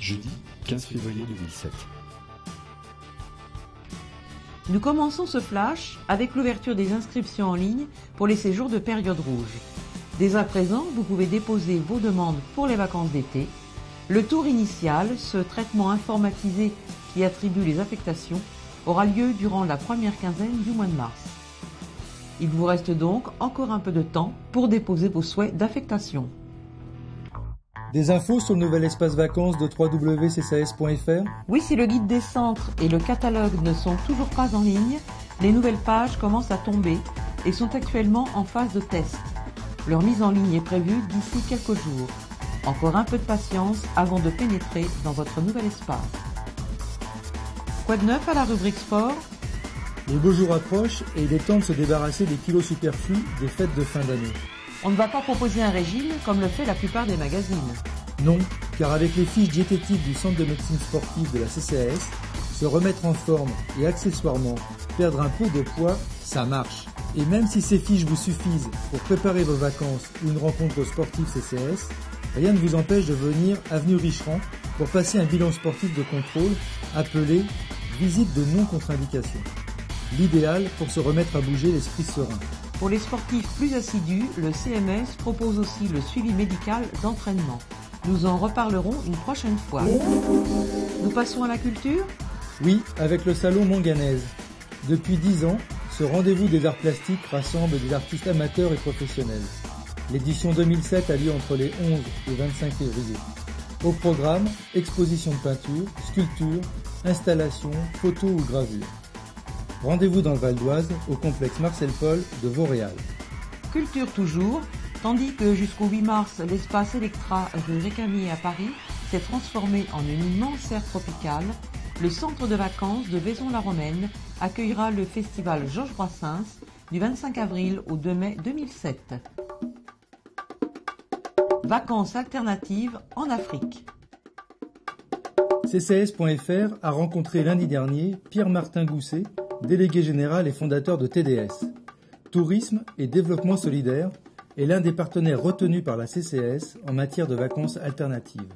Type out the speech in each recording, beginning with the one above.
Jeudi 15 février 2007. Nous commençons ce flash avec l'ouverture des inscriptions en ligne pour les séjours de période rouge. Dès à présent, vous pouvez déposer vos demandes pour les vacances d'été. Le tour initial, ce traitement informatisé qui attribue les affectations, aura lieu durant la première quinzaine du mois de mars. Il vous reste donc encore un peu de temps pour déposer vos souhaits d'affectation. Des infos sur le nouvel espace vacances de www.ccs.fr Oui, si le guide des centres et le catalogue ne sont toujours pas en ligne, les nouvelles pages commencent à tomber et sont actuellement en phase de test. Leur mise en ligne est prévue d'ici quelques jours. Encore un peu de patience avant de pénétrer dans votre nouvel espace. Quoi de neuf à la rubrique sport? Les beaux jours approchent et il est temps de se débarrasser des kilos superflus des fêtes de fin d'année. On ne va pas proposer un régime comme le fait la plupart des magazines. Non, car avec les fiches diététiques du Centre de médecine sportive de la CCAS, se remettre en forme et accessoirement perdre un peu de poids, ça marche. Et même si ces fiches vous suffisent pour préparer vos vacances ou une rencontre sportive CCS, rien ne vous empêche de venir avenue Richerand pour passer un bilan sportif de contrôle appelé visite de non-contre-indication. L'idéal pour se remettre à bouger l'esprit serein. Pour les sportifs plus assidus, le CMS propose aussi le suivi médical d'entraînement. Nous en reparlerons une prochaine fois. Nous passons à la culture? Oui, avec le salon Manganèse. Depuis 10 ans, ce rendez-vous des arts plastiques rassemble des artistes amateurs et professionnels. L'édition 2007 a lieu entre les 11 et 25 février. Au programme, exposition de peinture, sculpture, installation, photos ou gravures. Rendez-vous dans le Val d'Oise, au complexe Marcel Paul de Vauréal. Culture toujours, tandis que jusqu'au 8 mars, l'espace Electra rue Récamier à Paris s'est transformé en une immense serre tropicale, le centre de vacances de Vaison-la-Romaine accueillera le festival Georges Brassens du 25 avril au 2 mai 2007. Vacances alternatives en Afrique. CCS.fr a rencontré lundi dernier Pierre-Martin Gousset, délégué général et fondateur de TDS. Tourisme et développement solidaire est l'un des partenaires retenus par la CCS en matière de vacances alternatives.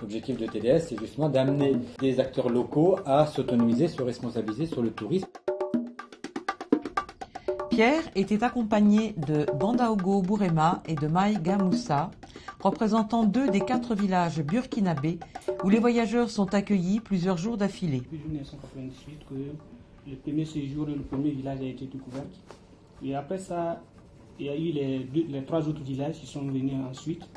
L'objectif de TDS, c'est justement d'amener des acteurs locaux à s'autonomiser, se responsabiliser sur le tourisme. Pierre était accompagné de Bandaogo Bourema et de Maïga Moussa, représentant deux des quatre villages burkinabés où les voyageurs sont accueillis plusieurs jours d'affilée. Depuis 1998 que le premier séjour et le premier village a été découvert. Et après ça, il y a eu les, deux, les trois autres villages qui sont venus ensuite.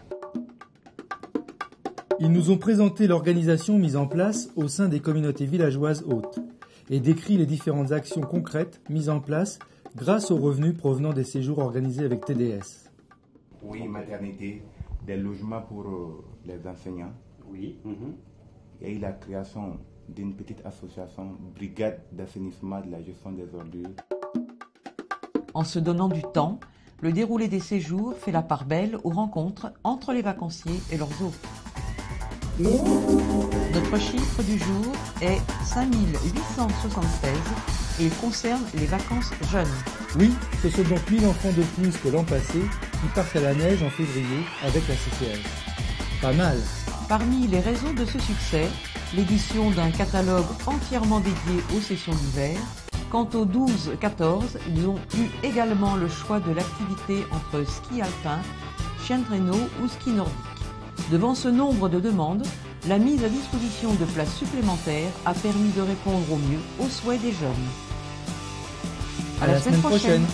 Ils nous ont présenté l'organisation mise en place au sein des communautés villageoises hautes et décrit les différentes actions concrètes mises en place grâce aux revenus provenant des séjours organisés avec TDS. Oui, maternité, des logements pour euh, les enseignants. Oui. Il y a eu la création d'une petite association, brigade d'assainissement de la gestion des ordures. En se donnant du temps, le déroulé des séjours fait la part belle aux rencontres entre les vacanciers et leurs hôtes. Notre chiffre du jour est 5876 et il concerne les vacances jeunes. Oui, ce sont donc 1000 enfants de plus que l'an passé qui partent à la neige en février avec la CCS. Pas mal. Parmi les raisons de ce succès, l'édition d'un catalogue entièrement dédié aux sessions d'hiver. Quant aux 12-14, ils ont eu également le choix de l'activité entre ski alpin, chien de traîneau ou ski nordique. Devant ce nombre de demandes, la mise à disposition de places supplémentaires a permis de répondre au mieux aux souhaits des jeunes. À, la, semaine prochaine.